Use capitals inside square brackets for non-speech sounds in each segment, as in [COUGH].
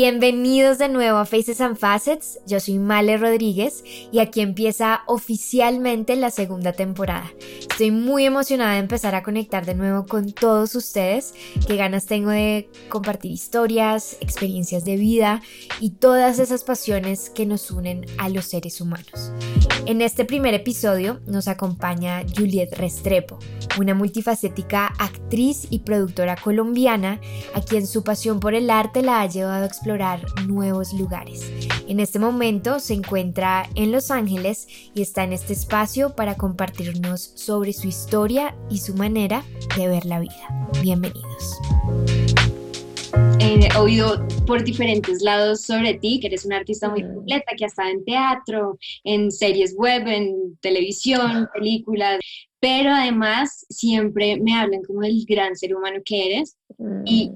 Bienvenidos de nuevo a Faces and Facets, yo soy Male Rodríguez y aquí empieza oficialmente la segunda temporada. Estoy muy emocionada de empezar a conectar de nuevo con todos ustedes, qué ganas tengo de compartir historias, experiencias de vida y todas esas pasiones que nos unen a los seres humanos. En este primer episodio nos acompaña Juliet Restrepo, una multifacética actriz y productora colombiana a quien su pasión por el arte la ha llevado a explorar nuevos lugares. En este momento se encuentra en Los Ángeles y está en este espacio para compartirnos sobre su historia y su manera de ver la vida. Bienvenidos. He oído por diferentes lados sobre ti, que eres una artista muy completa, que ha estado en teatro, en series web, en televisión, películas, pero además siempre me hablan como del gran ser humano que eres y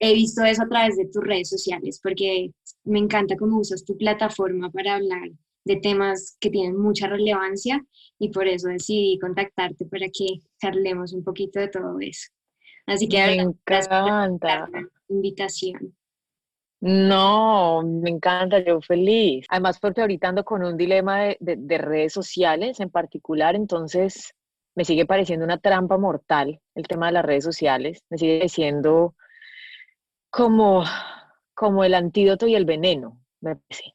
he visto eso a través de tus redes sociales, porque me encanta cómo usas tu plataforma para hablar de temas que tienen mucha relevancia y por eso decidí contactarte para que charlemos un poquito de todo eso. Así que me encanta invitación. No, me encanta, yo feliz. Además, porque ahorita ando con un dilema de, de redes sociales en particular, entonces me sigue pareciendo una trampa mortal el tema de las redes sociales. Me sigue pareciendo como, como el antídoto y el veneno, me parece.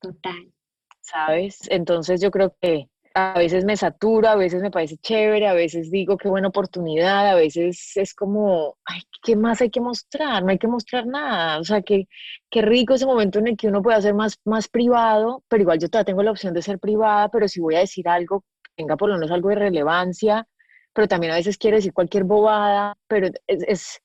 Total. ¿Sabes? Entonces yo creo que a veces me satura, a veces me parece chévere, a veces digo qué buena oportunidad, a veces es como, ay, ¿qué más hay que mostrar? No hay que mostrar nada. O sea, qué, qué rico ese momento en el que uno puede hacer más, más privado, pero igual yo todavía tengo la opción de ser privada, pero si voy a decir algo, tenga por lo menos algo de relevancia, pero también a veces quiero decir cualquier bobada, pero es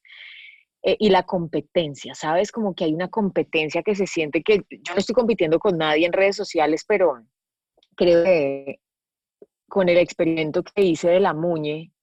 eh, y la competencia, ¿sabes? Como que hay una competencia que se siente que yo no estoy compitiendo con nadie en redes sociales, pero creo que con el experimento que hice de la muñe,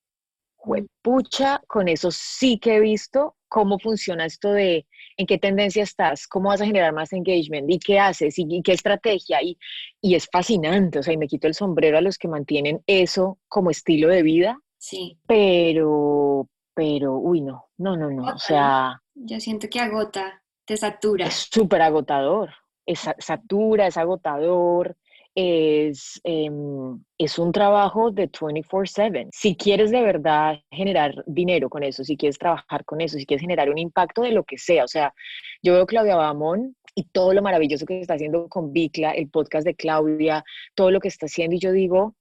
pucha, con eso sí que he visto cómo funciona esto de en qué tendencia estás, cómo vas a generar más engagement y qué haces y, qué estrategia. Y, y, es fascinante, o sea, y me quito el sombrero a los que mantienen eso como estilo de vida. Sí. Pero, pero, uy, no, no, no, no, o sea... Yo siento que agota, te satura. Es súper agotador, es, satura, es agotador, es, em, es un trabajo de 24/7. Si quieres de verdad generar dinero con eso, si quieres trabajar con eso, si quieres generar un impacto de lo que sea, o sea, yo veo Claudia Bamón y todo lo maravilloso que está haciendo con Bicla, el podcast de Claudia, todo lo que está haciendo y yo digo,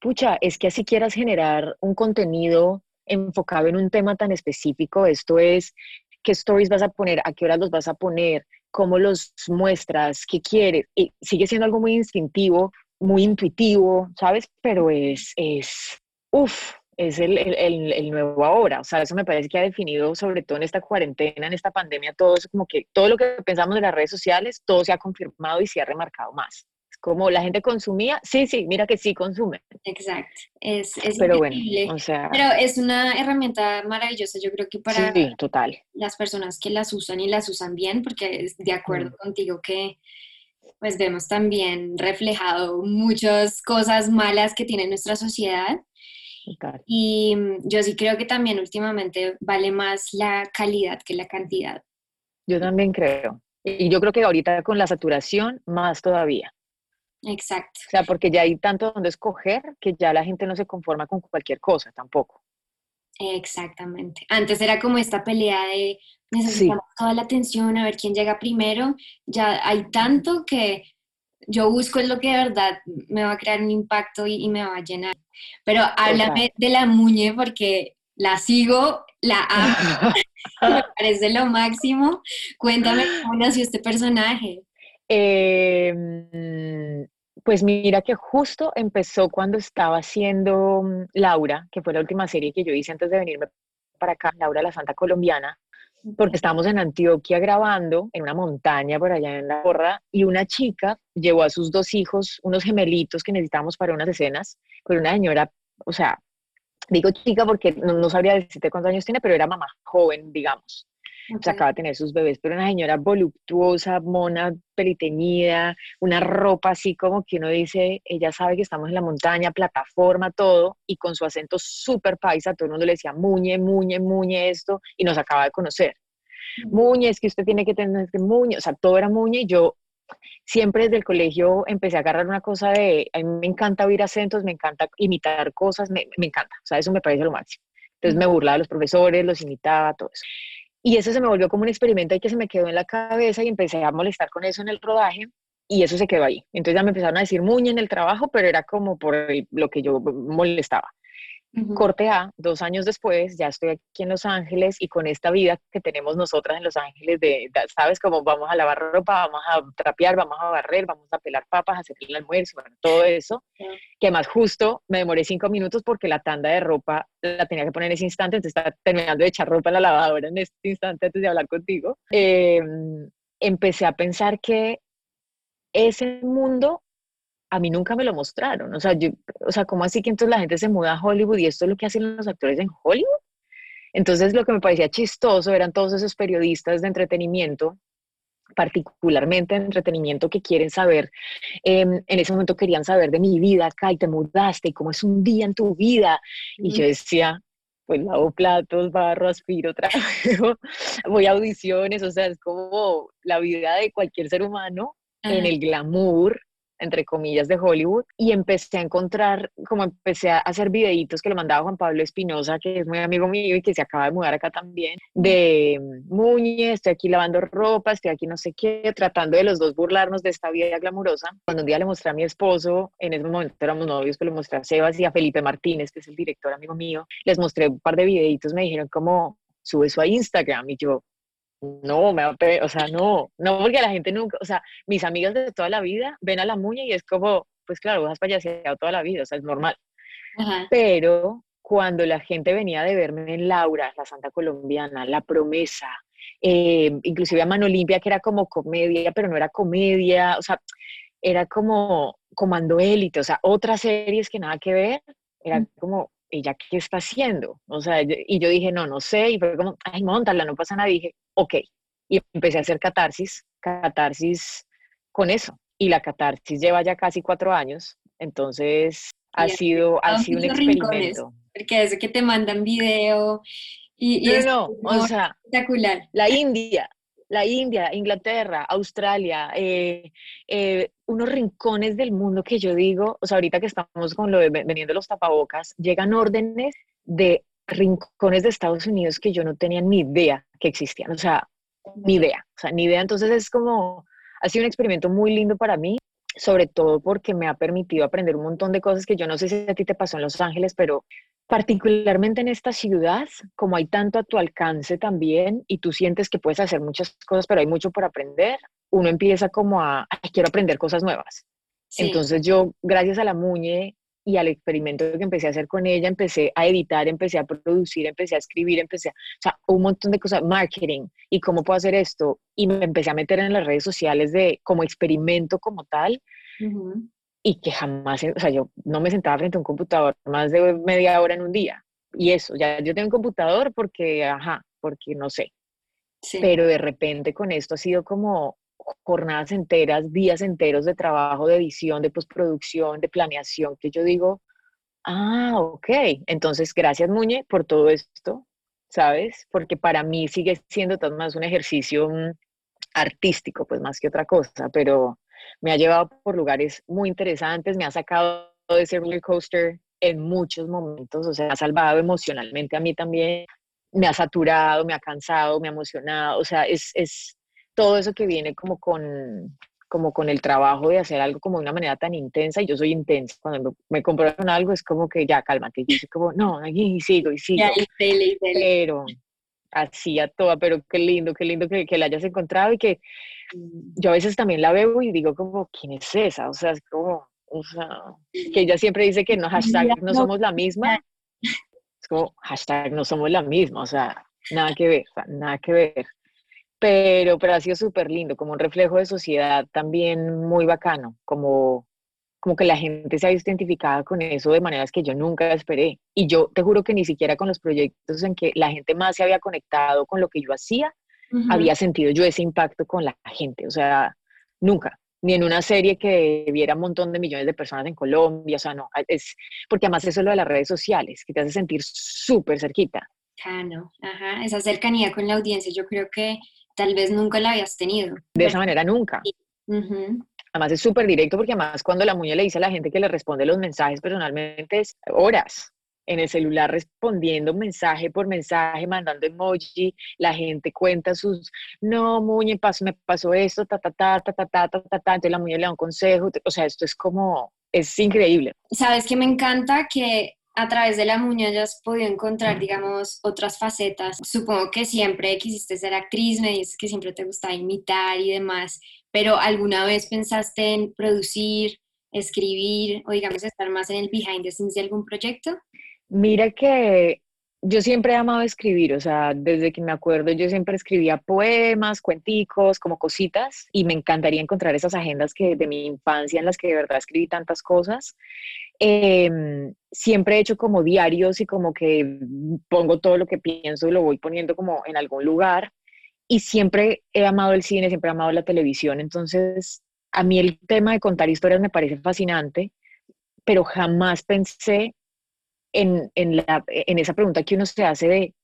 pucha, es que así quieras generar un contenido enfocado en un tema tan específico. Esto es qué stories vas a poner, a qué horas los vas a poner, cómo los muestras, qué quieres. Y sigue siendo algo muy instintivo, muy intuitivo, ¿sabes? Pero es, es, uff, es el, el, el, nuevo ahora. O sea, eso me parece que ha definido, sobre todo en esta cuarentena, en esta pandemia, todo eso, como que todo lo que pensamos de las redes sociales, todo se ha confirmado y se ha remarcado más como la gente consumía, sí, sí, mira que sí consume. Exacto, es, es Pero bueno, o sea... Pero es una herramienta maravillosa, yo creo que para sí, total. las personas que las usan y las usan bien, porque es de acuerdo mm. contigo que pues vemos también reflejado muchas cosas malas que tiene nuestra sociedad. Total. Y mm, yo sí creo que también últimamente vale más la calidad que la cantidad. Yo también creo. Y yo creo que ahorita con la saturación, más todavía. Exacto. O sea, porque ya hay tanto donde escoger que ya la gente no se conforma con cualquier cosa tampoco. Exactamente. Antes era como esta pelea de necesitamos toda la atención, a ver quién llega primero. Ya hay tanto que yo busco lo que de verdad me va a crear un impacto y, me va a llenar. Pero háblame de la muñe porque la sigo, la amo, [LAUGHS] [LAUGHS] me parece lo máximo. Cuéntame cómo nació este personaje. Eh, pues mira que justo empezó cuando estaba haciendo mm, Laura, que fue la última serie que yo hice antes de venirme para acá, Laura la Santa Colombiana, porque estábamos en Antioquia grabando en una montaña por allá en la borra y una chica llevó a sus dos hijos, unos gemelitos que necesitábamos para unas escenas, pero una señora, o sea, digo chica porque no, no sabría decirte cuántos años tiene, pero era mamá joven, digamos. Se acaba de tener sus bebés, pero una señora voluptuosa, mona, periteñida, una ropa así como que uno dice, ella sabe que estamos en la montaña, plataforma, todo, y con su acento súper paisa, todo el mundo le decía, muñe, muñe, muñe esto, y nos acaba de conocer. Muñe, es que usted tiene que tener este Muñe, o sea, todo era Muñe y yo siempre desde el colegio empecé a agarrar una cosa de, a mí me encanta oír acentos, me encanta imitar cosas, me, me encanta, o sea, eso me parece lo máximo. Entonces me burlaba de los profesores, los imitaba, todo eso. Y eso se me volvió como un experimento y que se me quedó en la cabeza y empecé a molestar con eso en el rodaje y eso se quedó ahí. Entonces ya me empezaron a decir muñe en el trabajo, pero era como por lo que yo molestaba. Corte A, dos años después, ya estoy aquí en Los Ángeles y con esta vida que tenemos nosotras en Los Ángeles, de, sabes, como vamos a lavar ropa, vamos a trapear, vamos a barrer, vamos a pelar papas, a hacer el almuerzo, bueno, todo eso, que más justo me demoré cinco minutos porque la tanda de ropa la tenía que poner en ese instante, entonces estaba terminando de echar ropa en la lavadora en este instante antes de hablar contigo. Em, empecé a pensar que ese mundo a mí nunca me lo mostraron. O sea, yo, o sea, ¿cómo así que entonces la gente se muda a Hollywood y esto es lo que hacen los actores en Hollywood? Entonces lo que me parecía chistoso eran todos esos periodistas de entretenimiento, particularmente de entretenimiento que quieren saber, em, en ese momento querían saber de mi vida acá y te mudaste y cómo es un día en tu vida. Y yo decía, pues lavo platos, barro, aspiro, [LAUGHS] trabajo, voy a audiciones, o sea, es como la vida de cualquier ser humano en el glamour entre comillas, de Hollywood y empecé a encontrar, como empecé a hacer videitos que le mandaba Juan Pablo Espinosa, que es muy amigo mío y que se acaba de mudar acá también, de Muñe, estoy aquí lavando ropa, estoy aquí no sé qué, tratando de los dos burlarnos de esta vida glamurosa. Cuando un día le mostré a mi esposo, en ese momento éramos novios, que le mostré a Sebas y a Felipe Martínez, que es el director amigo mío, les mostré un par de videitos, me dijeron como, sube eso a Instagram y yo, no, me o sea, no, no, porque la gente nunca, o sea, mis amigas de toda la vida ven a la muña y es como, pues claro, vos has payaseado toda la vida, o sea, es normal. Pero cuando la gente venía de verme en Laura, la Santa Colombiana, La Promesa, eh, inclusive a Mano Limpia, que era como comedia, pero no era comedia, o sea, era como Comando Élite, o sea, otras series que nada que ver, era como, ¿ella qué está haciendo? O sea, y yo dije, no, no sé, y fue como, ay, montala, no pasa nada, y dije, ok, y empecé a hacer catarsis, catarsis con eso, y la catarsis lleva ya casi cuatro años, entonces ha sido, ha sido un experimento. Porque es que te mandan video y, es no, o sea, espectacular. La India, la India, Inglaterra, Australia, eh, eh, unos rincones del mundo que yo digo, o sea, ahorita que estamos con lo de vendiendo los tapabocas, llegan órdenes de rincones de Estados Unidos que yo no tenía ni idea que existían, o sea, ni idea, o sea, ni idea. Entonces es como, ha sido un experimento muy lindo para mí, sobre todo porque me ha permitido aprender un montón de cosas que yo no sé si a ti te pasó en Los Ángeles, pero particularmente en esta ciudad, como hay tanto a tu alcance también y tú sientes que puedes hacer muchas cosas, pero hay mucho por aprender, uno empieza como a, quiero aprender cosas nuevas. Entonces yo, gracias a la Muñe y al experimento que empecé a hacer con ella, empecé a editar, empecé a producir, empecé a escribir, empecé a, o sea, un montón de cosas, marketing y cómo puedo hacer esto. Y me empecé a meter en las redes sociales de como experimento como tal y que jamás, o sea, yo no me sentaba frente a un computador más de media hora en un día. Y eso, ya yo tengo un computador porque, ajá, porque no sé. Pero de repente con esto ha sido como jornadas enteras, días enteros de trabajo, de edición, de postproducción, de planeación, que yo digo, ah, ok, entonces gracias Muñe por todo esto, ¿sabes? Porque para mí sigue siendo todo más un ejercicio mm, artístico, pues más que otra cosa, pero me ha llevado por lugares muy interesantes, me ha sacado de ese roller coaster en muchos momentos, o sea, ha salvado emocionalmente a mí también, me ha saturado, me ha cansado, me ha emocionado, o sea, es, es todo eso que viene como con, como con el trabajo de hacer algo como de una manera tan intensa, y yo soy intensa, cuando me compro algo es como que ya, cálmate, yo soy como, no, aquí sigo y sigo, pero así a toda, pero qué lindo, qué lindo que, que la hayas encontrado y que yo a veces también la veo y digo como, ¿quién es esa? O sea, es como, o sea, que ella siempre dice que no, hashtag no somos la misma. Es como, hashtag no somos la misma, o sea, nada que ver, nada que ver. Pero, pero ha sido súper lindo, como un reflejo de sociedad también muy bacano, como, como que la gente se ha visto identificada con eso de maneras que yo nunca esperé. Y yo te juro que ni siquiera con los proyectos en que la gente más se había conectado con lo que yo hacía, había sentido yo ese impacto con la gente, o sea, nunca, ni en una serie que viera un montón de millones de personas en Colombia, o sea, no, es porque además eso es lo de las redes sociales, que te hace sentir súper cerquita. cercano, ajá, esa cercanía con la audiencia, yo creo que tal vez nunca la habías tenido. De esa manera nunca. Además es súper directo porque además cuando la muñeca le dice a la gente que le responde los mensajes personalmente es horas en el celular respondiendo mensaje por mensaje, mandando emoji, la gente cuenta sus, no, Muñe, pasó, me pasó esto, ta, ta, ta, ta, ta, ta, ta, ta, ta, entonces la Muñe le da un consejo, o sea, esto es como, es increíble. Sabes que me encanta que a través de la Muñe hayas podido encontrar, digamos, otras facetas. Supongo que siempre quisiste ser actriz, me dices que siempre te gustaba imitar y demás, pero ¿alguna vez pensaste en producir, escribir o, digamos, estar más en el behind the scenes de algún proyecto? Mira que yo siempre he amado escribir, o sea, desde que me acuerdo yo siempre escribía poemas, cuenticos, como cositas, y me encantaría encontrar esas agendas que de mi infancia en las que de verdad escribí tantas cosas. Em, siempre he hecho como diarios y como que pongo todo lo que pienso lo voy poniendo como en algún lugar. Y siempre he amado el cine, siempre he amado la televisión, entonces a mí el tema de contar historias me parece fascinante, pero jamás pensé en, en, la, en esa pregunta que uno se hace de,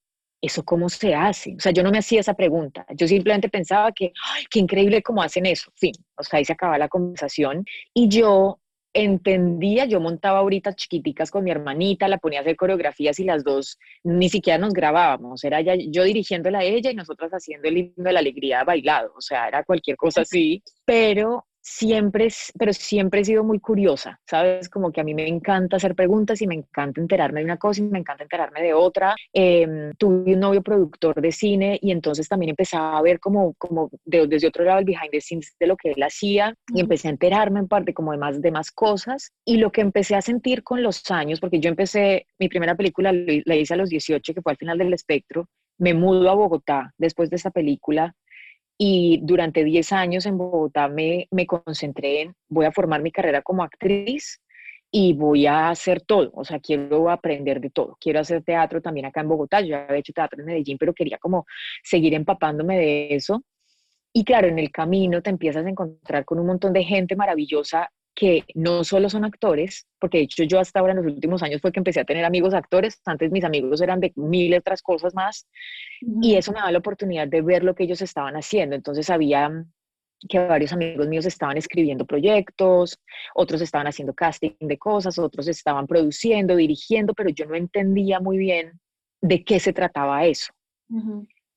¿eso cómo se hace? O sea, yo no me hacía esa pregunta, yo simplemente pensaba que, ¡ay, qué increíble cómo hacen eso! Fin, o sea, ahí se acaba la conversación. Y yo entendía, yo montaba ahorita chiquiticas con mi hermanita, la ponía a hacer coreografías y las dos ni siquiera nos grabábamos, era ya, yo dirigiéndola a ella y nosotras haciendo el himno de la alegría bailado, o sea, era cualquier cosa [LAUGHS] así, pero siempre, pero siempre he sido muy curiosa, ¿sabes? Como que a mí me encanta hacer preguntas y me encanta enterarme de una cosa y me encanta enterarme de otra. Em, tuve un novio productor de cine y entonces también empezaba a ver como, como desde otro lado el behind the scenes de lo que él hacía y empecé a enterarme en parte como de más, de más cosas. Y lo que empecé a sentir con los años, porque yo empecé, mi primera película la hice a los 18, que fue al final del espectro, me mudo a Bogotá después de esa película y durante 10 años en Bogotá me, me concentré en, voy a formar mi carrera como actriz y voy a hacer todo, o sea, quiero aprender de todo. Quiero hacer teatro también acá en Bogotá, yo había hecho teatro en Medellín, pero quería como seguir empapándome de eso. Y claro, en el camino te empiezas a encontrar con un montón de gente maravillosa que no solo son actores, porque de hecho yo hasta ahora en los últimos años fue que empecé a tener amigos actores, antes mis amigos eran de mil otras cosas más, y eso me da la oportunidad de ver lo que ellos estaban haciendo. Entonces había que varios amigos míos estaban escribiendo proyectos, otros estaban haciendo casting de cosas, otros estaban produciendo, dirigiendo, pero yo no entendía muy bien de qué se trataba eso.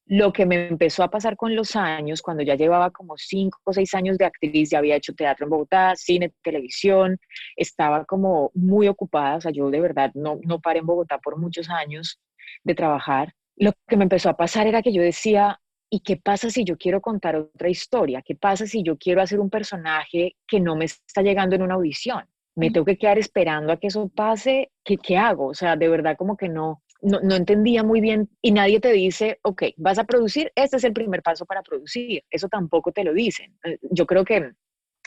Lo que me empezó a pasar con los años, cuando ya llevaba como cinco o seis años de actriz, ya había hecho teatro en Bogotá, cine, televisión, estaba como muy ocupada, o sea, yo de verdad no, no paré en Bogotá por muchos años de trabajar. Lo que me empezó a pasar era que yo decía, ¿y qué pasa si yo quiero contar otra historia? ¿Qué pasa si yo quiero hacer un personaje que no me está llegando en una audición? Me tengo que quedar esperando a que eso pase, ¿qué, qué hago? O sea, de verdad como que no, no, entendía muy bien y nadie te dice, ok, vas a producir, este es el primer paso para producir. Eso tampoco te lo dicen. Eh, yo creo que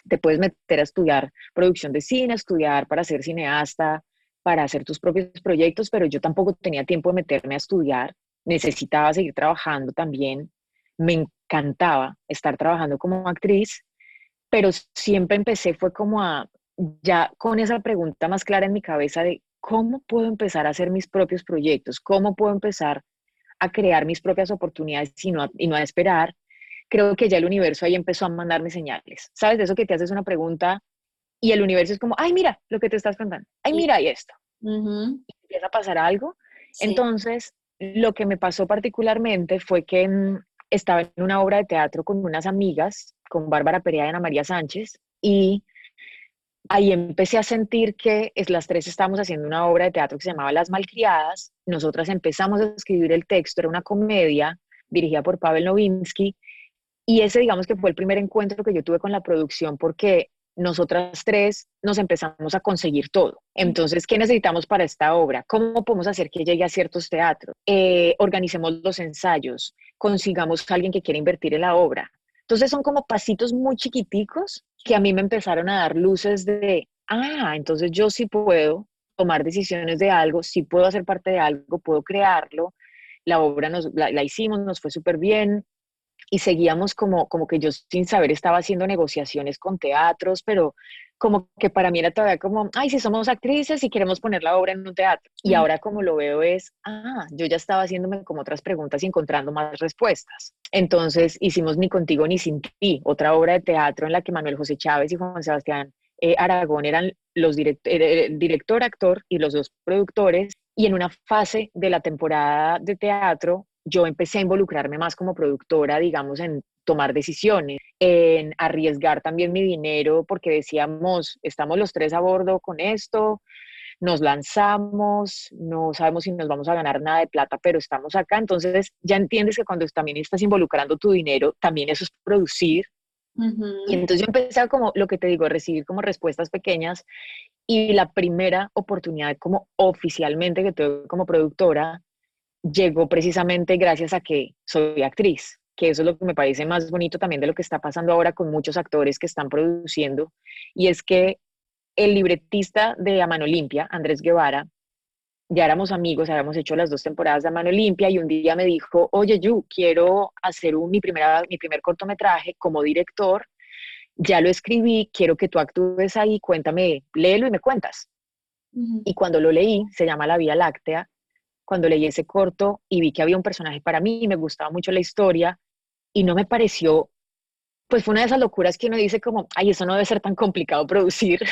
te puedes meter a estudiar producción de cine, estudiar para ser cineasta, para hacer tus propios proyectos, pero yo tampoco tenía tiempo de meterme a estudiar. Necesitaba seguir trabajando también. Me encantaba estar trabajando como actriz, pero siempre empecé, fue como a, ya con esa pregunta más clara en mi cabeza de ¿cómo puedo empezar a hacer mis propios proyectos? ¿Cómo puedo empezar a crear mis propias oportunidades y no, y no a esperar? Creo que ya el universo ahí empezó a mandarme señales. ¿Sabes? De eso que te haces una pregunta y el universo es como, ay, mira lo que te estás contando. Ay, mira y esto. y empieza a pasar algo. Entonces, lo que me pasó particularmente fue que mm, estaba en una obra de teatro con unas amigas, con Bárbara Perea y Ana María Sánchez, y ahí empecé a sentir que es, las tres estábamos haciendo una obra de teatro que se llamaba Las Malcriadas. Nosotras empezamos a escribir el texto, era una comedia dirigida por Pavel Novinsky. Y ese, digamos que fue el primer encuentro que yo tuve con la producción porque nosotras tres nos empezamos a conseguir todo. Entonces, ¿qué necesitamos para esta obra? ¿Cómo podemos hacer que llegue a ciertos teatros? Eh, organicemos los ensayos, consigamos a alguien que quiera invertir en la obra, entonces son como pasitos muy chiquiticos que a mí me empezaron a dar luces de, ah, entonces yo sí puedo tomar decisiones de algo, sí puedo hacer parte de algo, puedo crearlo. La obra nos, la, hicimos, nos fue súper bien. Y seguíamos como, como que yo sin saber estaba haciendo negociaciones con teatros, pero como que para mí era todavía como, ay, si somos actrices y queremos poner la obra en un teatro. Y ahora como lo veo es, ah, yo ya estaba haciéndome como otras preguntas y encontrando más respuestas. Entonces hicimos Ni contigo ni sin ti, otra obra de teatro en la que Manuel José Chávez y Juan Sebastián eh, Aragón eran los director, el director, actor y los dos productores. Y en una fase de la temporada de teatro, yo empecé a involucrarme más como productora, digamos, en tomar decisiones, en arriesgar también mi dinero, porque decíamos, estamos los tres a bordo con esto, nos lanzamos, no sabemos si nos vamos a ganar nada de plata, pero estamos acá, entonces ya entiendes que cuando también estás involucrando tu dinero, también eso es producir. Y entonces yo empecé a como, lo que te digo, a recibir como respuestas pequeñas y la primera oportunidad como oficialmente que tuve como productora llegó precisamente gracias a que soy actriz que eso es lo que me parece más bonito también de lo que está pasando ahora con muchos actores que están produciendo, y es que el libretista de A Mano Limpia, Andrés Guevara, ya éramos amigos, habíamos hecho las dos temporadas de A Mano Limpia, y un día me dijo, oye, Yu, quiero hacer un, mi, primera, mi primer cortometraje como director, ya lo escribí, quiero que tú actúes ahí, cuéntame, léelo y me cuentas. Y cuando lo leí, se llama La Vía Láctea, cuando leí ese corto y vi que había un personaje para mí, me gustaba mucho la historia, y no me pareció, pues fue una de esas locuras que uno dice como, ay, eso no debe ser tan complicado producir.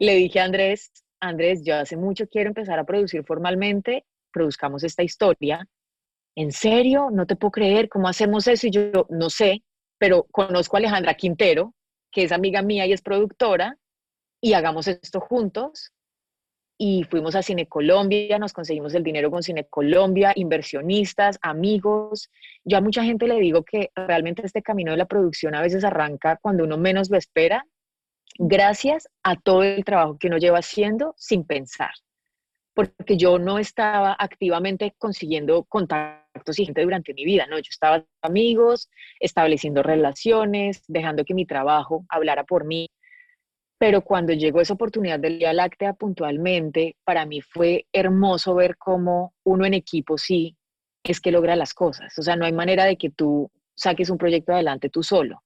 Le dije a Andrés, Andrés, yo hace mucho quiero empezar a producir formalmente, produzcamos esta historia. ¿En serio? No te puedo creer, ¿cómo hacemos eso? Y yo, no sé, pero conozco a Alejandra Quintero, que es amiga mía y es productora, y hagamos esto juntos y fuimos a Cine Colombia, nos conseguimos el dinero con Cine Colombia, inversionistas, amigos. Yo a mucha gente le digo que realmente este camino de la producción a veces arranca cuando uno menos lo espera, gracias a todo el trabajo que uno lleva haciendo sin pensar. Porque yo no estaba activamente consiguiendo contactos y gente durante mi vida, ¿no? Yo estaba amigos, estableciendo relaciones, dejando que mi trabajo hablara por mí pero cuando llegó esa oportunidad del Día Láctea puntualmente, para mí fue hermoso ver cómo uno en equipo sí es que logra las cosas. O sea, no hay manera de que tú saques un proyecto adelante tú solo.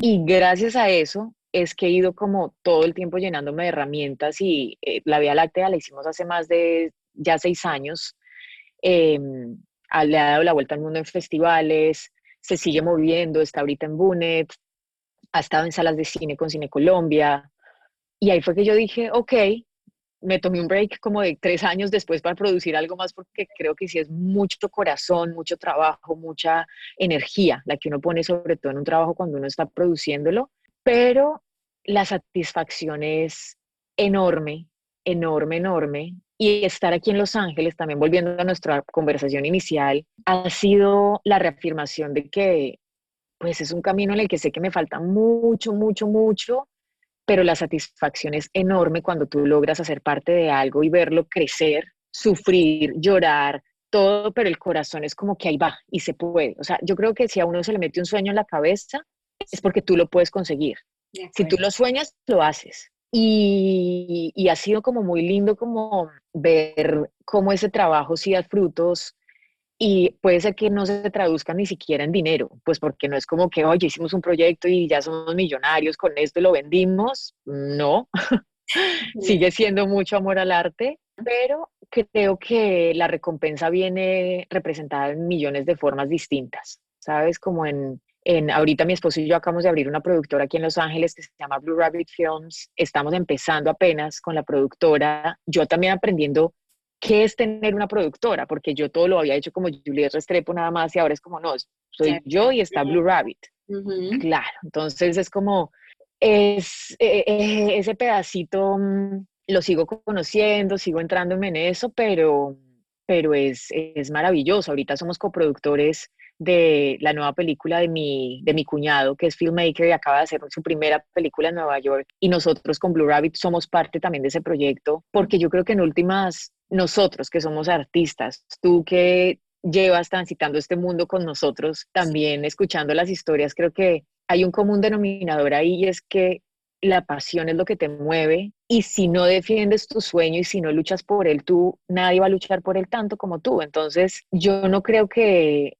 Y gracias a eso es que he ido como todo el tiempo llenándome de herramientas y eh, la Vía Láctea la hicimos hace más de ya seis años. Em, le ha dado la vuelta al mundo en festivales, se sigue moviendo, está ahorita en Bunet, ha estado en salas de cine con Cine Colombia. Y ahí fue que yo dije, ok, me tomé un break como de tres años después para producir algo más porque creo que sí es mucho corazón, mucho trabajo, mucha energía la que uno pone sobre todo en un trabajo cuando uno está produciéndolo, pero la satisfacción es enorme, enorme, enorme. Y estar aquí en Los Ángeles, también volviendo a nuestra conversación inicial, ha sido la reafirmación de que pues es un camino en el que sé que me falta mucho, mucho, mucho, pero la satisfacción es enorme cuando tú logras hacer parte de algo y verlo crecer, sufrir, llorar, todo, pero el corazón es como que ahí va y se puede. O sea, yo creo que si a uno se le mete un sueño en la cabeza, es porque tú lo puedes conseguir. Si tú lo sueñas, lo haces. Y, y, ha sido como muy lindo como ver cómo ese trabajo sí da frutos y puede ser que no se traduzca ni siquiera en dinero, pues porque no es como que, oye, hicimos un proyecto y ya somos millonarios con esto y lo vendimos. No, [LAUGHS] sigue siendo mucho amor al arte, pero creo que la recompensa viene representada en millones de formas distintas, ¿sabes? Como en, en, ahorita mi esposo y yo acabamos de abrir una productora aquí en Los Ángeles que se llama Blue Rabbit Films. Estamos empezando apenas con la productora, yo también aprendiendo qué es tener una productora, porque yo todo lo había hecho como Juliet Restrepo nada más y ahora es como, no, soy yo y está Blue Rabbit. Claro, entonces es como, es eh, eh, ese pedacito mm, lo sigo conociendo, sigo entrándome en eso, pero, pero es, es maravilloso. Ahorita somos coproductores de la nueva película de mi, de mi cuñado, que es filmmaker y acaba de hacer su primera película en Nueva York. Y nosotros con Blue Rabbit somos parte también de ese proyecto, porque yo creo que en últimas nosotros que somos artistas, tú que llevas transitando este mundo con nosotros, también escuchando las historias, creo que hay un común denominador ahí y es que la pasión es lo que te mueve y si no defiendes tu sueño y si no luchas por él, tú, nadie va a luchar por él tanto como tú. Entonces, yo no creo que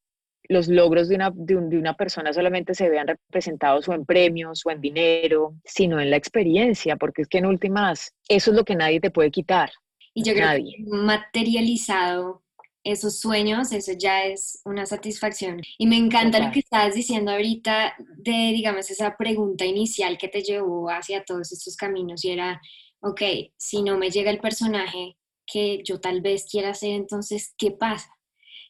los logros de una, de, una persona solamente se vean representados o en premios o en dinero, sino en la experiencia, porque es que en últimas eso es lo que nadie te puede quitar. Y yo creo que materializado esos sueños, eso ya es una satisfacción. Y me encanta lo que estabas diciendo ahorita de, digamos, esa pregunta inicial que te llevó hacia todos estos caminos y era, ok, si no me llega el personaje que yo tal vez quiera hacer, entonces, ¿qué pasa?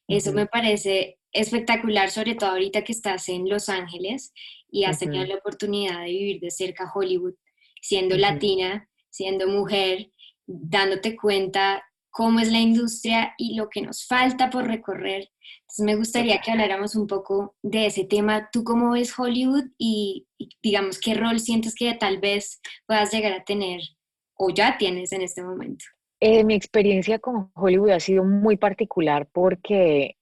Eso me parece espectacular, sobre todo ahorita que estás en Los Ángeles y has tenido la oportunidad de vivir de cerca Hollywood, siendo latina, siendo mujer, dándote cuenta cómo es la industria y lo que nos falta por recorrer. Entonces me gustaría que habláramos un poco de ese tema. ¿Tú cómo ves Hollywood y, digamos qué rol sientes que tal vez puedas llegar a tener o ya tienes en este momento? Eh, mi experiencia con Hollywood ha sido muy particular porque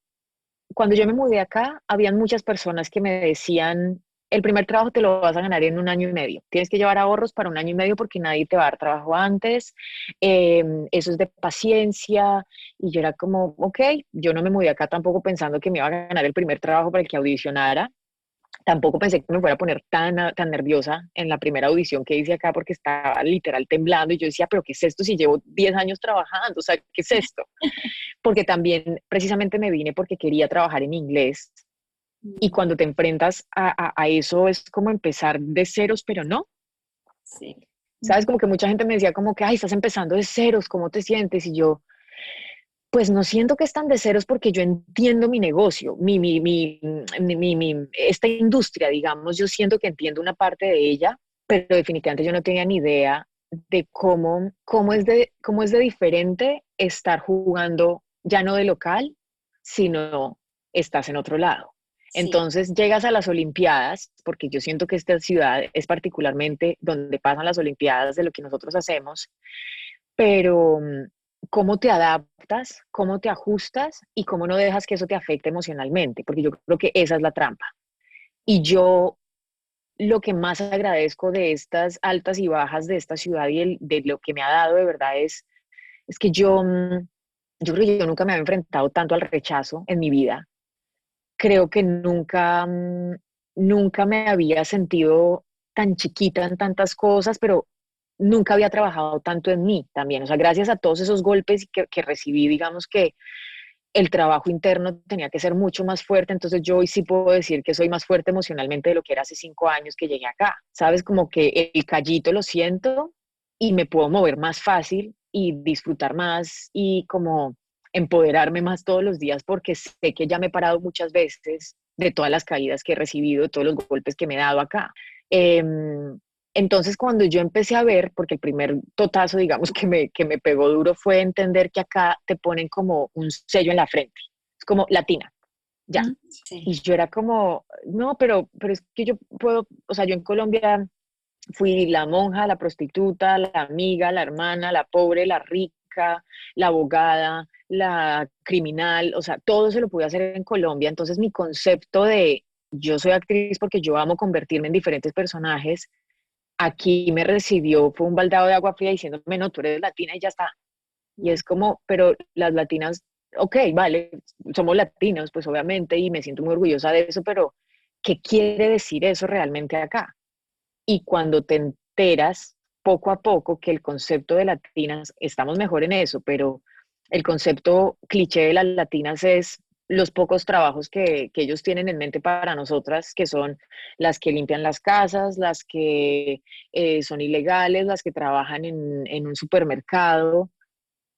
cuando yo me mudé acá, habían muchas personas que me decían, el primer trabajo te lo vas a ganar en un año y medio. Tienes que llevar ahorros para un año y medio porque nadie te va a dar trabajo antes. Em, eso es de paciencia. Y yo era como, ok, yo no me mudé acá tampoco pensando que me iba a ganar el primer trabajo para el que audicionara tampoco pensé que me fuera a poner tan, tan nerviosa en la primera audición que hice acá porque estaba literal temblando y yo decía, pero ¿qué es esto si llevo 10 años trabajando? O sea, ¿qué es esto? [LAUGHS] Porque también precisamente me vine porque quería trabajar en inglés y cuando te enfrentas a, a, eso es como empezar de ceros, pero no. Sí. ¿Sabes? Como que mucha gente me decía como que, ay, estás empezando de ceros, ¿cómo te sientes? Y yo, pues no siento que están de ceros porque yo entiendo mi negocio, mi, mi, mi, mi, esta industria, digamos, yo siento que entiendo una parte de ella, pero definitivamente yo no tenía ni idea de cómo, cómo, es de, cómo es de diferente estar jugando ya no de local, sino estás en otro lado. Entonces llegas a las Olimpiadas, porque yo siento que esta ciudad es particularmente donde pasan las Olimpiadas de lo que nosotros hacemos, pero cómo te adaptas, cómo te ajustas y cómo no dejas que eso te afecte emocionalmente, porque yo creo que esa es la trampa. Y yo lo que más agradezco de estas altas y bajas de esta ciudad y de lo que me ha dado de verdad es, es que yo, mm, yo creo que yo nunca me había enfrentado tanto al rechazo en mi vida. Creo que nunca, mm, nunca me había sentido tan chiquita en tantas cosas, pero nunca había trabajado tanto en mí también. O sea, gracias a todos esos golpes que, que recibí, digamos que el trabajo interno tenía que ser mucho más fuerte, entonces yo hoy sí puedo decir que soy más fuerte emocionalmente de lo que era hace cinco años que llegué acá. Sabes, como que el callito lo siento y me puedo mover más fácil y disfrutar más y como empoderarme más todos los días porque sé que ya me he parado muchas veces de todas las caídas que he recibido, de todos los golpes que me he dado acá. Em, entonces, cuando yo empecé a ver, porque el primer totazo, digamos, que me, que me pegó duro fue entender que acá te ponen como un sello en la frente, es como latina, ya. Y yo era como, no, pero, pero es que yo puedo, o sea, yo en Colombia fui la monja, la prostituta, la amiga, la hermana, la pobre, la rica, la abogada, la criminal, o sea, todo se lo pude hacer en Colombia. Entonces mi concepto de yo soy actriz porque yo amo convertirme en diferentes personajes, aquí me recibió, fue un baldado de agua fría diciéndome, no, tú eres latina y ya está. Y es como, pero las latinas, ok, vale, somos latinos, pues obviamente, y me siento muy orgullosa de eso, pero ¿qué quiere decir eso realmente acá? Y cuando te enteras poco a poco que el concepto de latinas, estamos mejor en eso, pero el concepto cliché de las latinas es los pocos trabajos que, ellos tienen en mente para nosotras, que son las que limpian las casas, las que eh, son ilegales, las que trabajan en, un supermercado.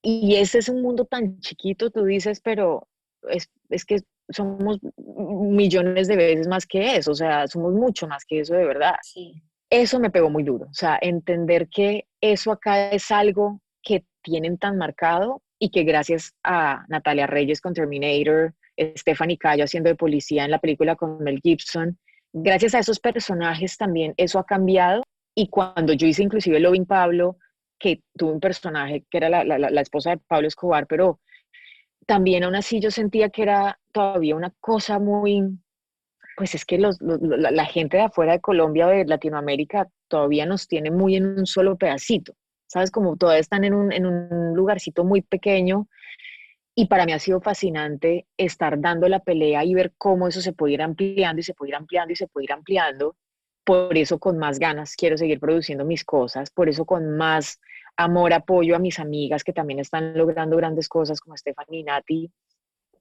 Y ese es un mundo tan chiquito, tú dices, pero es, es que somos millones de veces más que eso, o sea, somos mucho más que eso de verdad. Sí. Eso me pegó muy duro, o sea, entender que eso acá es algo que tienen tan marcado y que gracias a Natalia Reyes con Terminator, Stephanie Cayo haciendo de policía en la película con Mel Gibson, gracias a esos personajes también eso ha cambiado. Y cuando yo hice inclusive Loving Pablo, que tuve un personaje que era la, la, esposa de Pablo Escobar, pero también aún así yo sentía que era todavía una cosa muy, pues es que los, la, gente de afuera de Colombia o de Latinoamérica todavía nos tiene muy en un solo pedacito. ¿sabes? Como todas están en un, en un lugarcito muy pequeño Y para mí ha sido fascinante estar dando la pelea y ver cómo eso se puede ir ampliando y se puede ir ampliando y se puede ir ampliando. Por eso con más ganas quiero seguir produciendo mis cosas, por eso con más amor apoyo a mis amigas que también están logrando grandes cosas como Stephanie Nati,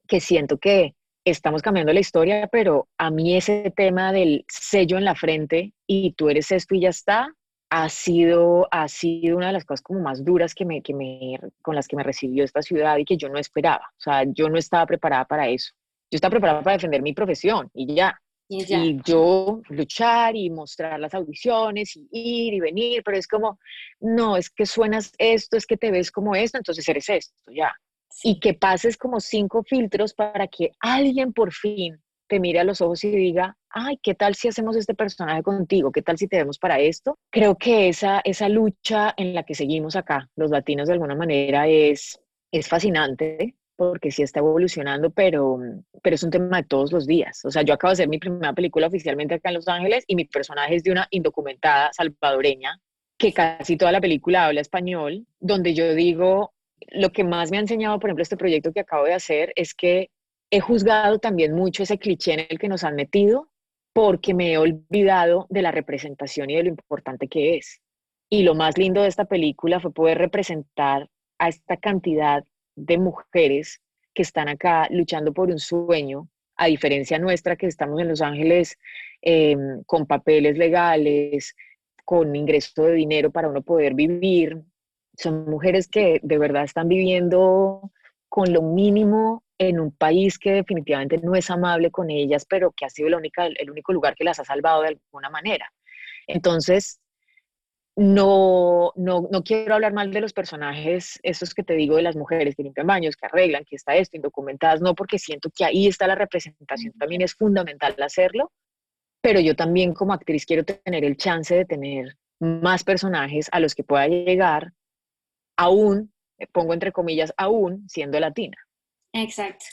que siento que estamos cambiando la historia, pero a mí ese tema del sello en la frente y tú eres esto y ya está, ha sido, ha sido una de las cosas como más duras que me, que me, con las que me recibió esta ciudad y que yo no esperaba. O sea, yo no estaba preparada para eso. Yo estaba preparada para defender mi profesión y ya. Y, y yo luchar y mostrar las audiciones y ir y venir, pero es como, no, es que suenas esto, es que te ves como esto, entonces eres esto, ya. Y que pases como cinco filtros para que alguien por fin te mire a los ojos y diga, ay, ¿qué tal si hacemos este personaje contigo? ¿Qué tal si te vemos para esto? Creo que esa, esa lucha en la que seguimos acá, los latinos de alguna manera, es, es fascinante porque sí está evolucionando, pero, pero es un tema de todos los días. O sea, yo acabo de hacer mi primera película oficialmente acá en Los Ángeles y mi personaje es de una indocumentada salvadoreña que casi toda la película habla español, donde yo digo, lo que más me ha enseñado, por ejemplo, este proyecto que acabo de hacer es que he juzgado también mucho ese cliché en el que nos han metido porque me he olvidado de la representación y de lo importante que es. Y lo más lindo de esta película fue poder representar a esta cantidad de mujeres que están acá luchando por un sueño, a diferencia nuestra que estamos en Los Ángeles em, con papeles legales, con ingreso de dinero para uno poder vivir. Son mujeres que de verdad están viviendo con lo mínimo en un país que definitivamente no es amable con ellas, pero que ha sido la única, el único lugar que las ha salvado de alguna manera. Entonces, no, no, no quiero hablar mal de los personajes, esos que te digo de las mujeres que limpian baños, que arreglan, que está esto, indocumentadas, no, porque siento que ahí está la representación, también es fundamental hacerlo, pero yo también como actriz quiero tener el chance de tener más personajes a los que pueda llegar, aún, pongo entre comillas, aún siendo latina. Exacto.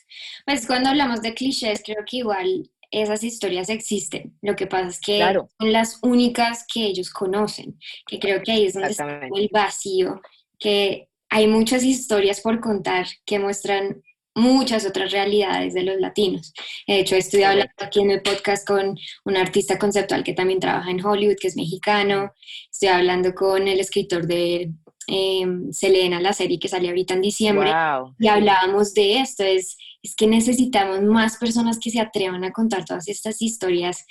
Pues cuando hablamos de clichés, creo que igual esas historias existen. Lo que pasa es que son las únicas que ellos conocen, que creo que ahí es donde está el vacío, que hay muchas historias por contar que muestran muchas otras realidades de los latinos. De hecho, estoy hablando aquí en el podcast con un artista conceptual que también trabaja en Hollywood, que es mexicano. Estoy hablando con el escritor de Em, Selena, la serie que salió ahorita en diciembre, y hablábamos de esto, es, es que necesitamos más personas que se atrevan a contar todas estas historias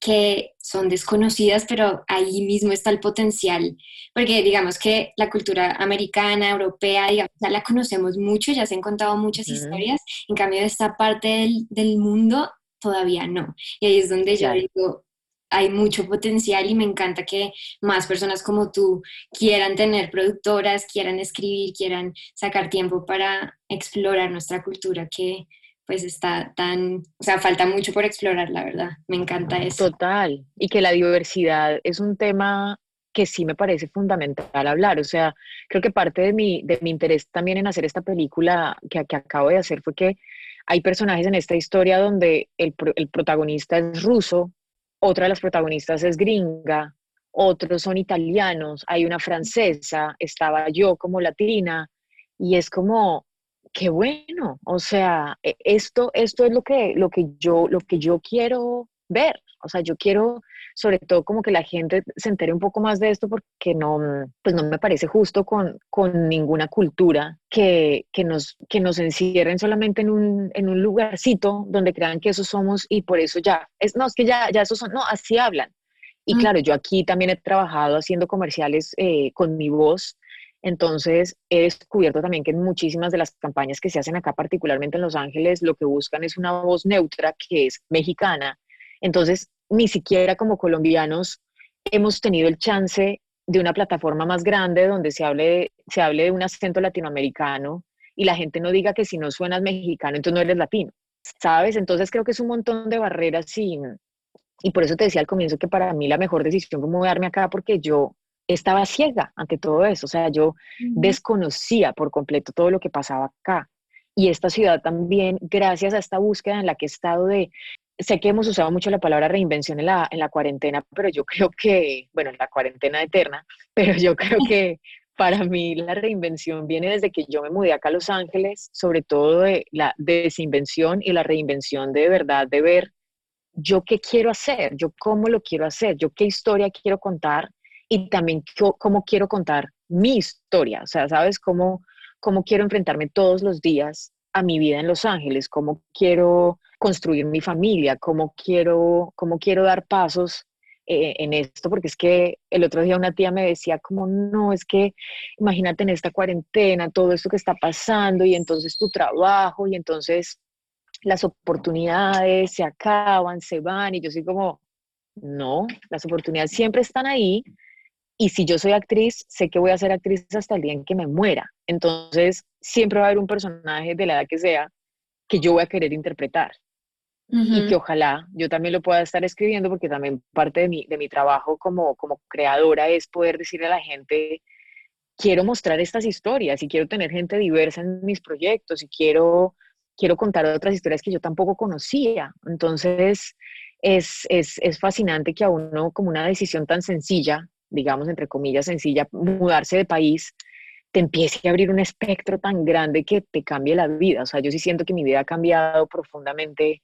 que son desconocidas, pero ahí mismo está el potencial, porque digamos que la cultura americana, europea, digamos, ya la conocemos mucho, ya se han contado muchas historias, en cambio de esta parte del, del, mundo todavía no. Y ahí es donde yo digo, hay mucho potencial y me encanta que más personas como tú quieran tener productoras, quieran escribir, quieran sacar tiempo para explorar nuestra cultura que pues está tan, o sea, falta mucho por explorar, la verdad. Me encanta eso. Total. Y que la diversidad es un tema que sí me parece fundamental hablar. O sea, creo que parte de mi, de mi interés también en hacer esta película que, que acabo de hacer fue que hay personajes en esta historia donde el, el protagonista es ruso, otra de las protagonistas es gringa, otros son italianos, hay una francesa, estaba yo como latina, y es como, qué bueno, o sea, e, esto, esto es lo que, lo, que yo, lo que yo quiero ver, o sea, yo quiero sobre todo como que la gente se entere un poco más de esto porque no, pues no me parece justo con, con ninguna cultura que, que, nos, que nos encierren solamente en un, en un lugarcito donde crean que eso somos y por eso ya, es, no, es que ya, ya eso son, no, así hablan. Y claro, yo aquí también he trabajado haciendo comerciales eh, con mi voz, entonces, he descubierto también que en muchísimas de las campañas que se hacen acá, particularmente en Los Ángeles, lo que buscan es una voz neutra que es mexicana. Entonces, ni siquiera como colombianos hemos tenido el chance de una plataforma más grande donde se hable, se hable de un acento latinoamericano y la gente no diga que si no suenas mexicano, entonces no eres latino, ¿sabes? Entonces creo que es un montón de barreras y, y por eso te decía al comienzo que para mí la mejor decisión fue mudarme acá porque yo estaba ciega ante todo eso, o sea, yo desconocía por completo todo lo que pasaba acá. Y esta ciudad también, gracias a esta búsqueda en la que he estado de sé que hemos usado mucho la palabra reinvención en la, en la cuarentena, pero yo creo que, bueno, en la cuarentena eterna, [LAUGHS] pero yo creo que para mí la reinvención viene desde que yo me mudé acá a Los Ángeles, sobre todo de la desinvención y la reinvención de verdad, de ver yo qué quiero hacer, yo cómo lo quiero hacer, yo qué historia quiero contar y también cómo quiero contar mi historia, o sea, ¿sabes? Cómo, cómo quiero enfrentarme todos los días mi vida en Los Ángeles, cómo quiero construir mi familia, cómo quiero, cómo quiero dar pasos eh, en esto, porque es que el otro día una tía me decía como, no, es que imagínate en esta cuarentena, todo esto que está pasando y entonces tu trabajo y entonces las oportunidades se acaban, se van y yo soy como, no, las oportunidades siempre están ahí y si yo soy actriz, sé que voy a ser actriz hasta el día en que me muera. Entonces, siempre va a haber un personaje de la edad que sea que yo voy a querer interpretar. Y que ojalá yo también lo pueda estar escribiendo, porque también parte de mi, de mi trabajo como, como creadora es poder decirle a la gente, quiero mostrar estas historias y quiero tener gente diversa en mis proyectos y quiero, quiero contar otras historias que yo tampoco conocía. Entonces, es, es, es fascinante que a uno, como una decisión tan sencilla, digamos, entre comillas, sencilla, mudarse de país, te empiece a abrir un espectro tan grande que te cambie la vida. O sea, yo sí siento que mi vida ha cambiado profundamente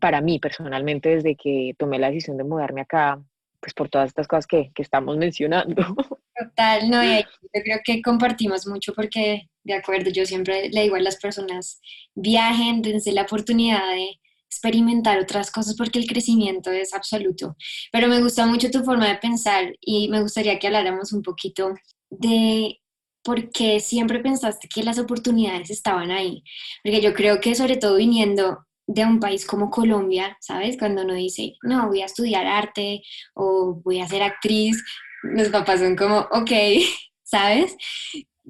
para mí personalmente desde que tomé la decisión de mudarme acá, pues por todas estas cosas que, que estamos mencionando. [LAUGHS] Total, no, yo creo que compartimos mucho porque, de acuerdo, yo siempre le digo a las personas, viajen, dense la oportunidad de experimentar otras cosas porque el crecimiento es absoluto. Pero me gusta mucho tu forma de pensar y me gustaría que habláramos un poquito de por qué siempre pensaste que las oportunidades estaban ahí. Porque yo creo que sobre todo viniendo de un país como Colombia, ¿sabes? Cuando uno dice, no, voy a estudiar arte o voy a ser actriz, los papás son como, ok, [LAUGHS] ¿sabes?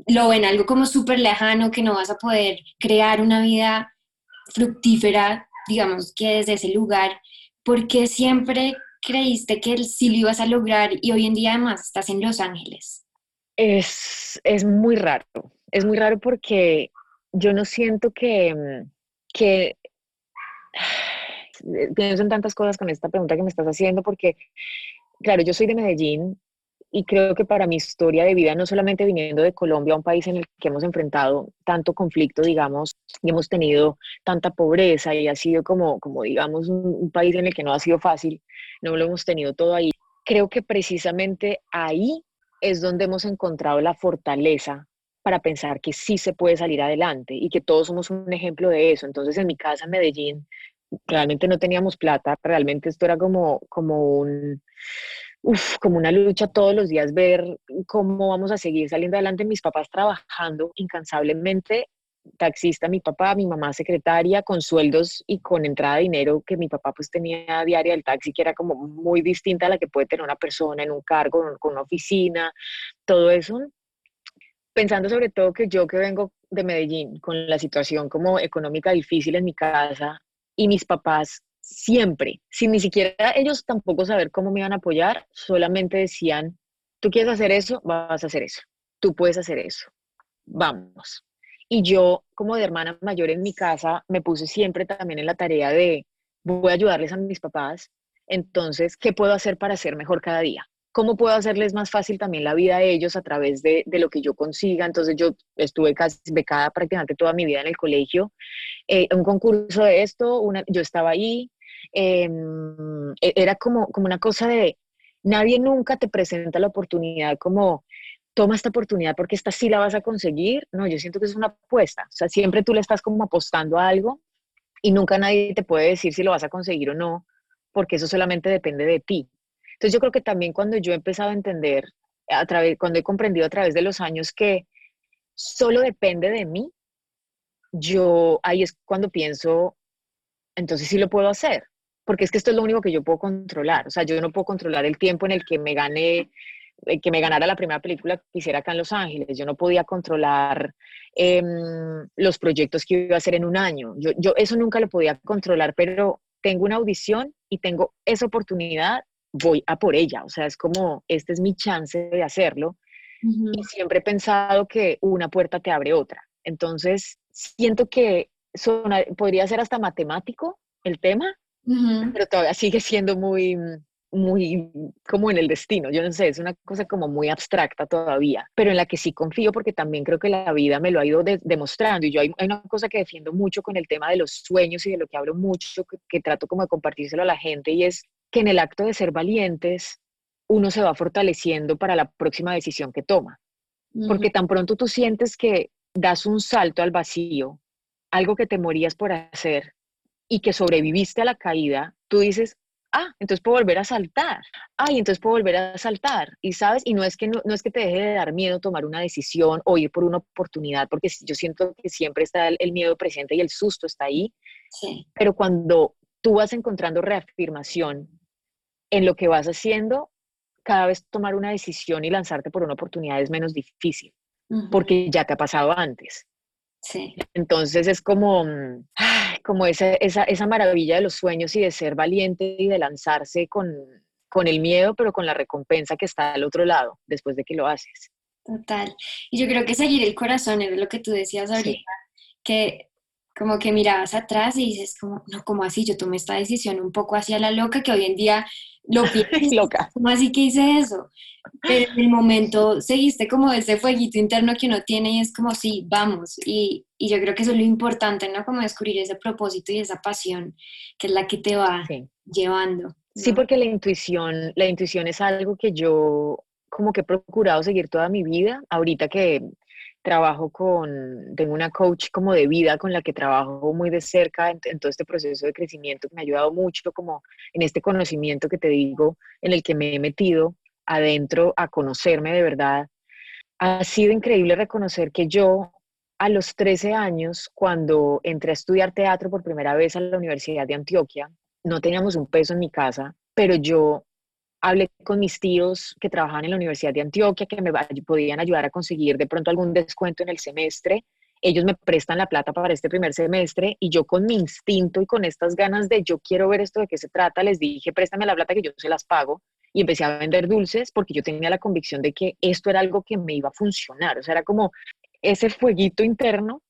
Lo ven algo como súper lejano, que no vas a poder crear una vida fructífera digamos que desde ese lugar, ¿por qué siempre creíste que sí lo ibas a lograr y hoy en día además estás en Los Ángeles? Es, es muy raro, es muy raro porque yo no siento que, que [SIGHS] pienso en tantas cosas con esta pregunta que me estás haciendo porque, claro, yo soy de Medellín y creo que para mi historia de vida, no solamente viniendo de Colombia, un país en el que hemos enfrentado tanto conflicto, digamos, y hemos tenido tanta pobreza y ha sido como, como digamos, un, país en el que no ha sido fácil, no lo hemos tenido todo ahí. Creo que precisamente ahí es donde hemos encontrado la fortaleza para pensar que sí se puede salir adelante y que todos somos un ejemplo de eso. Entonces, en mi casa en Medellín, realmente no teníamos plata, realmente esto era como, como un uf, como una lucha todos los días, ver cómo vamos a seguir saliendo adelante. Mis papás trabajando incansablemente, taxista, mi papá, mi mamá secretaria, con sueldos y con entrada de dinero que mi papá pues tenía diaria del taxi, que era como muy distinta a la que puede tener una persona en un cargo, con una oficina, todo eso. Pensando sobre todo que yo que vengo de Medellín, con la situación como económica difícil en mi casa, y mis papás siempre, sin ni siquiera ellos tampoco saber cómo me iban a apoyar, solamente decían, tú quieres hacer eso, vas a hacer eso, tú puedes hacer eso, vamos. Y yo, como de hermana mayor en mi casa, me puse siempre también en la tarea de, voy a ayudarles a mis papás, entonces, ¿qué puedo hacer para ser mejor cada día? ¿Cómo puedo hacerles más fácil también la vida a ellos a través de, de lo que yo consiga? Entonces yo estuve casi becada prácticamente toda mi vida en el colegio. Eh, un concurso de esto, yo estaba ahí, Em, e, era como, como una cosa de, nadie nunca te presenta la oportunidad como, toma esta oportunidad porque esta sí la vas a conseguir. No, yo siento que es una apuesta. O sea, siempre tú le estás como apostando a algo y nunca nadie te puede decir si lo vas a conseguir o no, porque eso solamente depende de ti. Entonces yo creo que también cuando yo he empezado a entender, a través, cuando he comprendido a través de los años que solo depende de mí, yo ahí es cuando pienso, entonces sí lo puedo hacer porque es que esto es lo único que yo puedo controlar. O sea, yo no puedo controlar el tiempo en el que me gané, eh, que me ganara la primera película que hiciera acá en Los Ángeles. Yo no podía controlar em, los proyectos que iba a hacer en un año. Yo, yo eso nunca lo podía controlar, pero tengo una audición y tengo esa oportunidad, voy a por ella. O sea, es como, este es mi chance de hacerlo. Y siempre he pensado que una puerta te abre otra. Entonces, siento que podría ser hasta matemático el tema, pero todavía sigue siendo muy, muy como en el destino, yo no sé, es una cosa como muy abstracta todavía, pero en la que sí confío porque también creo que la vida me lo ha ido demostrando y yo hay, una cosa que defiendo mucho con el tema de los sueños y de lo que hablo mucho, que, trato como de compartírselo a la gente y es que en el acto de ser valientes uno se va fortaleciendo para la próxima decisión que toma, porque tan pronto tú sientes que das un salto al vacío, algo que te morías por hacer y que sobreviviste a la caída, tú dices, ah, entonces puedo volver a saltar, ay, entonces puedo volver a saltar, y sabes, y no es que no, es que te deje de dar miedo tomar una decisión o ir por una oportunidad, porque yo siento que siempre está el, miedo presente y el susto está ahí, sí. pero cuando tú vas encontrando reafirmación en lo que vas haciendo, cada vez tomar una decisión y lanzarte por una oportunidad es menos difícil, porque ya te ha pasado antes. Sí. Entonces es como, mm, como esa, esa, esa, maravilla de los sueños y de ser valiente y de lanzarse con, con el miedo, pero con la recompensa que está al otro lado después de que lo haces. Total. Y yo creo que seguir el corazón es lo que tú decías ahorita, que como que mirabas atrás y dices, como, no, como así? Yo tomé esta decisión un poco hacia la loca, que hoy en día lo [LAUGHS] pienso, loca. ¿cómo así que hice eso? Pero en el momento seguiste como ese fueguito interno que uno tiene y es como, sí, vamos. Y, y, yo creo que eso es lo importante, ¿no? Como descubrir ese propósito y esa pasión, que es la que te va llevando. Sí, porque la intuición, la intuición es algo que yo como que he procurado seguir toda mi vida. Ahorita que trabajo con, tengo una coach como de vida con la que trabajo muy de cerca en, todo este proceso de crecimiento que me ha ayudado mucho como en este conocimiento que te digo, en el que me he metido adentro a conocerme de verdad. Ha sido increíble reconocer que yo a los 13 años, cuando entré a estudiar teatro por primera vez a la Universidad de Antioquia, no teníamos un peso en mi casa, pero yo hablé con mis tíos que trabajaban en la Universidad de Antioquia, que me podían ayudar a conseguir de pronto algún descuento en el semestre. Ellos me prestan la plata para este primer semestre y yo con mi instinto y con estas ganas de yo quiero ver esto de qué se trata, les dije, préstame la plata que yo se las pago y empecé a vender dulces porque yo tenía la convicción de que esto era algo que me iba a funcionar. O sea, era como ese fueguito interno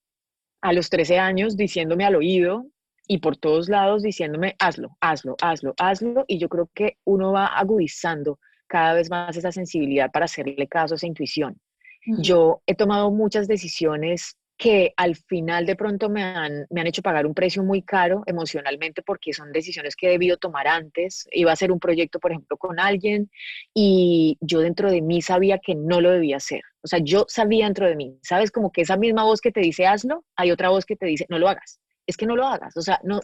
a los 13 años diciéndome al oído, y por todos lados diciéndome, hazlo, hazlo, hazlo, hazlo. Y yo creo que uno va agudizando cada vez más esa sensibilidad para hacerle caso a esa intuición. Yo he tomado muchas decisiones que al final de pronto me han, me han hecho pagar un precio muy caro emocionalmente porque son decisiones que he debido tomar antes. Iba a hacer un proyecto, por ejemplo, con alguien y yo dentro de mí sabía que no lo debía hacer. O sea, yo sabía dentro de mí, ¿sabes? Como que esa misma voz que te dice hazlo, hay otra voz que te dice no lo hagas es que no lo hagas, o sea, no,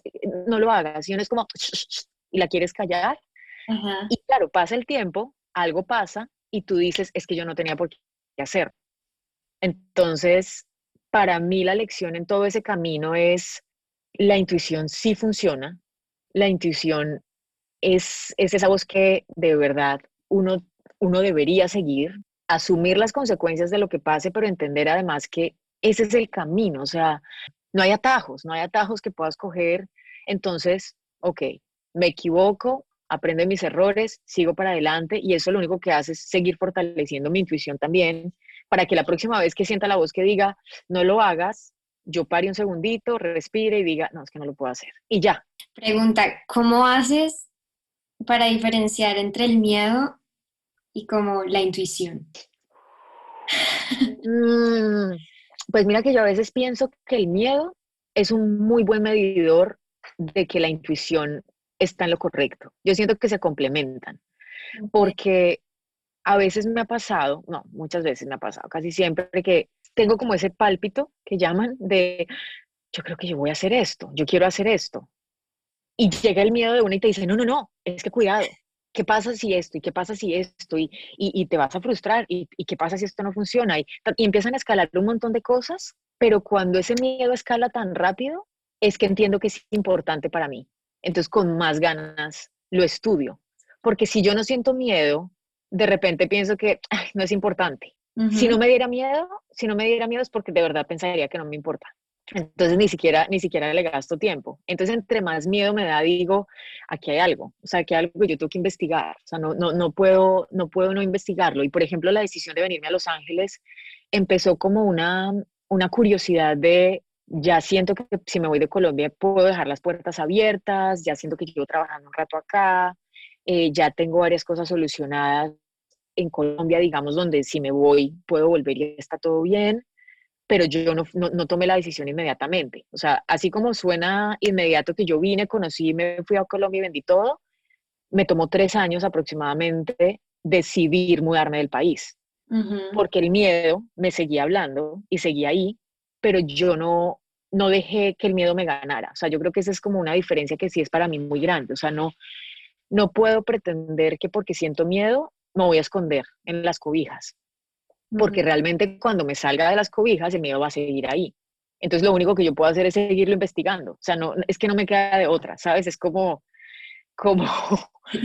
no lo hagas, y uno es como, y la quieres callar, y claro, pasa el tiempo, algo pasa, y tú dices, es que yo no tenía por qué hacer. Entonces, para mí la lección en todo ese camino es, la intuición sí funciona, la intuición es, es esa voz que de verdad uno, uno debería seguir, asumir las consecuencias de lo que pase, pero entender además que ese es el camino, o sea, no hay atajos, no hay atajos que puedas coger. Entonces, ok, me equivoco, aprendo mis errores, sigo para adelante y eso lo único que hace es seguir fortaleciendo mi intuición también para que la próxima vez que sienta la voz que diga, no lo hagas, yo pare un segundito, respire y diga, no, es que no lo puedo hacer. Y ya. Pregunta, ¿cómo haces para diferenciar entre el miedo y como la intuición? Mm, pues mira que yo a veces pienso que el miedo es un muy buen medidor de que la intuición está en lo correcto. Yo siento que se complementan, porque a veces me ha pasado, no, muchas veces me ha pasado, casi siempre que tengo como ese pálpito que llaman de, yo creo que yo voy a hacer esto, yo quiero hacer esto. Y llega el miedo de una y te dice, no, no, no, es que cuidado, ¿qué pasa si esto? ¿Y qué pasa si esto? Y, y, te vas a frustrar. ¿Y, qué pasa si esto no funciona? Y, y empiezan a escalar un montón de cosas, pero cuando ese miedo escala tan rápido, es que entiendo que es importante para mí. Entonces, con más ganas lo estudio. Porque si yo no siento miedo, de repente pienso que no es importante. Si no me diera miedo, si no me diera miedo es porque de verdad pensaría que no me importa. Entonces ni siquiera, ni siquiera le gasto tiempo. Entonces entre más miedo me da, digo, aquí hay algo, o sea, aquí hay algo que yo tengo que investigar, o sea, no, no, no, puedo, no puedo no investigarlo. Y por ejemplo, la decisión de venirme a Los Ángeles empezó como una, una curiosidad de, ya siento que si me voy de Colombia puedo dejar las puertas abiertas, ya siento que llevo trabajando un rato acá, eh, ya tengo varias cosas solucionadas en Colombia, digamos, donde si me voy puedo volver y está todo bien, pero yo no, no, tomé la decisión inmediatamente. O sea, así como suena inmediato que yo vine, conocí, me fui a Colombia y vendí todo, me tomó tres años aproximadamente decidir mudarme del país, porque el miedo me seguía hablando y seguía ahí, pero yo no, no dejé que el miedo me ganara. O sea, yo creo que esa es como una diferencia que sí es para mí muy grande. O sea, no, no puedo pretender que porque siento miedo me voy a esconder en las cobijas, porque realmente cuando me salga de las cobijas el miedo va a seguir ahí. Entonces lo único que yo puedo hacer es seguirlo investigando. O sea, no, es que no me queda de otra, ¿sabes? Es como, [LAUGHS] como,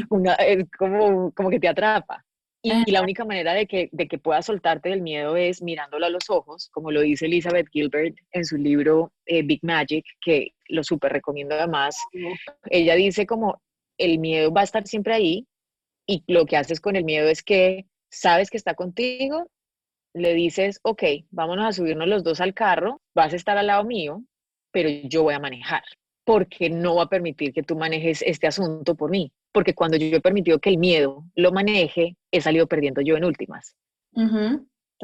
una, como, como que te atrapa. Y, la única manera de que, de que puedas soltarte del miedo es mirándolo a los ojos, como lo dice Elizabeth Gilbert en su libro eh, Big Magic, que lo súper recomiendo además. Ella dice como el miedo va a estar siempre ahí, y lo que haces con el miedo es que sabes que está contigo, le dices, ok, vámonos a subirnos los dos al carro, vas a estar al lado mío, pero yo voy a manejar, porque no va a permitir que tú manejes este asunto por mí, porque cuando yo he permitido que el miedo lo maneje, he salido perdiendo yo en últimas.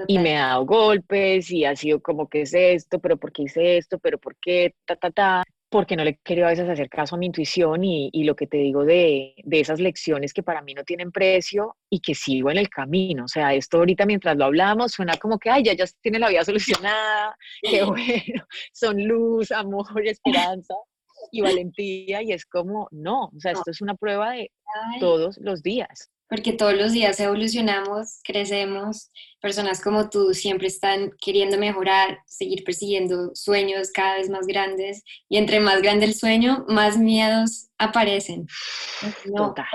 y me ha dado golpes y ha sido como, ¿qué es esto? ¿Pero por qué hice esto? ¿Pero por qué? Ta, ta, ta porque no le quería a veces hacer caso a mi intuición y, y lo que te digo de, de, esas lecciones que para mí no tienen precio y que sigo en el camino. O sea, esto ahorita mientras lo hablamos suena como que, ay, ya, ya tiene la vida [LAUGHS] solucionada, qué bueno, son luz, amor, [LAUGHS] esperanza y valentía y es como, no, o sea, esto es una prueba de todos los días porque todos los días evolucionamos, crecemos, personas como tú siempre están queriendo mejorar, seguir persiguiendo sueños cada vez más grandes y entre más grande el sueño, más miedos aparecen. No, total.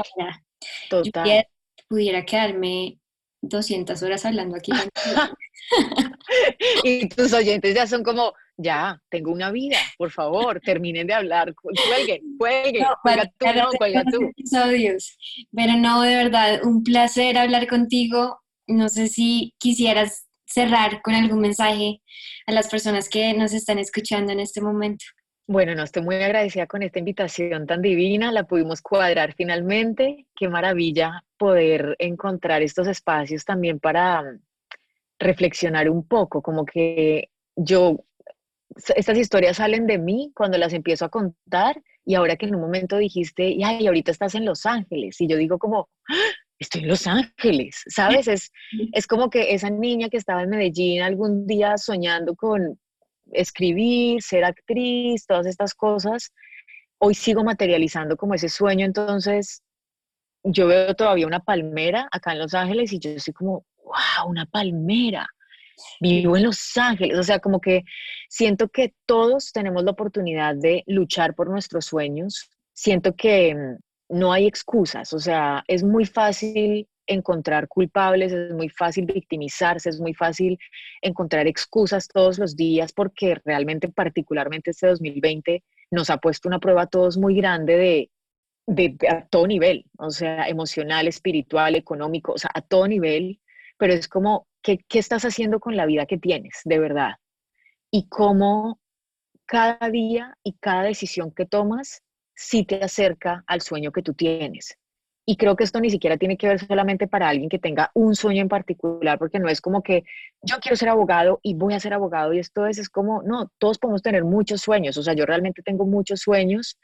total. pudiera quedarme 200 horas hablando aquí. [LAUGHS] y tus oyentes ya son como, ya, tengo una vida, por favor, terminen de hablar, cuelguen, cuelguen, no, cuelga tú, no, cuelga tú. Episodios. Pero no, de verdad, un placer hablar contigo. No sé si quisieras cerrar con algún mensaje a las personas que nos están escuchando en este momento. Bueno, no estoy muy agradecida con esta invitación tan divina, la pudimos cuadrar finalmente. Qué maravilla poder encontrar estos espacios también para mm, reflexionar un poco, como que yo estas historias salen de mí cuando las empiezo a contar y ahora que en un momento dijiste, y ay, ahorita estás en Los Ángeles, y yo digo como, ¡Ah! estoy en Los Ángeles, ¿sabes? Es, es como que esa niña que estaba en Medellín algún día soñando con escribir, ser actriz, todas estas cosas, hoy sigo materializando como ese sueño, entonces yo veo todavía una palmera acá en Los Ángeles y yo soy como, wow, una palmera vivo en Los Ángeles, o sea, como que siento que todos tenemos la oportunidad de luchar por nuestros sueños, siento que mm, no hay excusas, o sea, es muy fácil encontrar culpables, es muy fácil victimizarse, es muy fácil encontrar excusas todos los días porque realmente particularmente este 2020 nos ha puesto una prueba a todos muy grande de, de, a todo nivel, o sea, emocional, espiritual, económico, o sea, a todo nivel, pero es como ¿Qué, estás haciendo con la vida que tienes, de verdad? Y cómo cada día y cada decisión que tomas sí te acerca al sueño que tú tienes. Y creo que esto ni siquiera tiene que ver solamente para alguien que tenga un sueño en particular, porque no es como que yo quiero ser abogado y voy a ser abogado y esto es, es como, no, todos podemos tener muchos sueños, o sea, yo realmente tengo muchos sueños,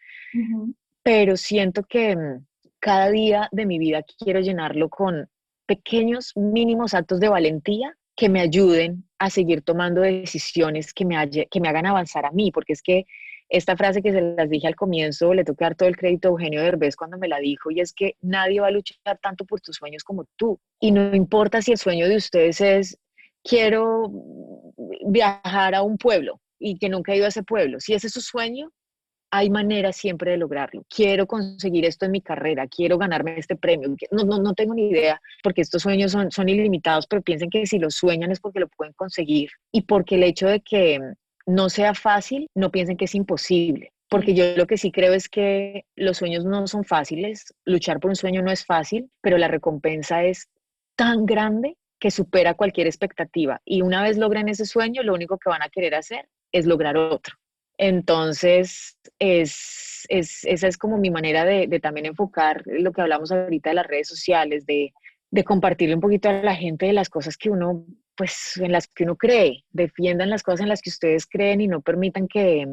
pero siento que mm, cada día de mi vida quiero llenarlo con pequeños mínimos actos de valentía que me ayuden a seguir tomando decisiones que me, que me hagan avanzar a mí, porque es que esta frase que se las dije al comienzo, le que dar todo el crédito a Eugenio Derbez cuando me la dijo, y es que nadie va a luchar tanto por tus sueños como tú. Y no importa si el sueño de ustedes es, quiero viajar a un pueblo y que nunca he ido a ese pueblo. Si ese es su sueño, hay manera siempre de lograrlo. Quiero conseguir esto en mi carrera, quiero ganarme este premio. No, no, no tengo ni idea, porque estos sueños son, son ilimitados, pero piensen que si lo sueñan es porque lo pueden conseguir y porque el hecho de que no sea fácil, no piensen que es imposible. Porque yo lo que sí creo es que los sueños no son fáciles, luchar por un sueño no es fácil, pero la recompensa es tan grande que supera cualquier expectativa. Y una vez logren ese sueño, lo único que van a querer hacer es lograr otro. Entonces, es, es, esa es como mi manera de, de, también enfocar lo que hablamos ahorita de las redes sociales, de, de compartirle un poquito a la gente de las cosas que uno, pues, en las que uno cree, defiendan las cosas en las que ustedes creen y no permitan que,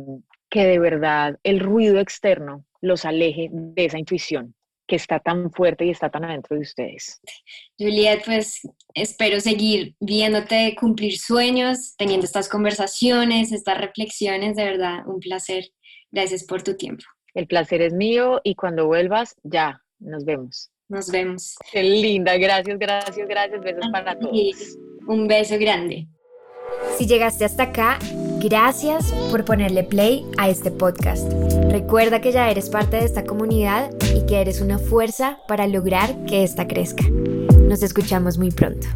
que de verdad el ruido externo los aleje de esa intuición que está tan fuerte y está tan adentro de ustedes. Juliet, pues espero seguir viéndote cumplir sueños, teniendo estas conversaciones, estas reflexiones, de verdad, un placer. Gracias por tu tiempo. El placer es mío y cuando vuelvas, ya, nos vemos. Nos vemos. Qué linda, gracias, gracias, gracias. Besos para todos. Un beso grande. Si llegaste hasta acá, gracias por ponerle play a este podcast. Recuerda que ya eres parte de esta comunidad y que eres una fuerza para lograr que esta crezca. Nos escuchamos muy pronto.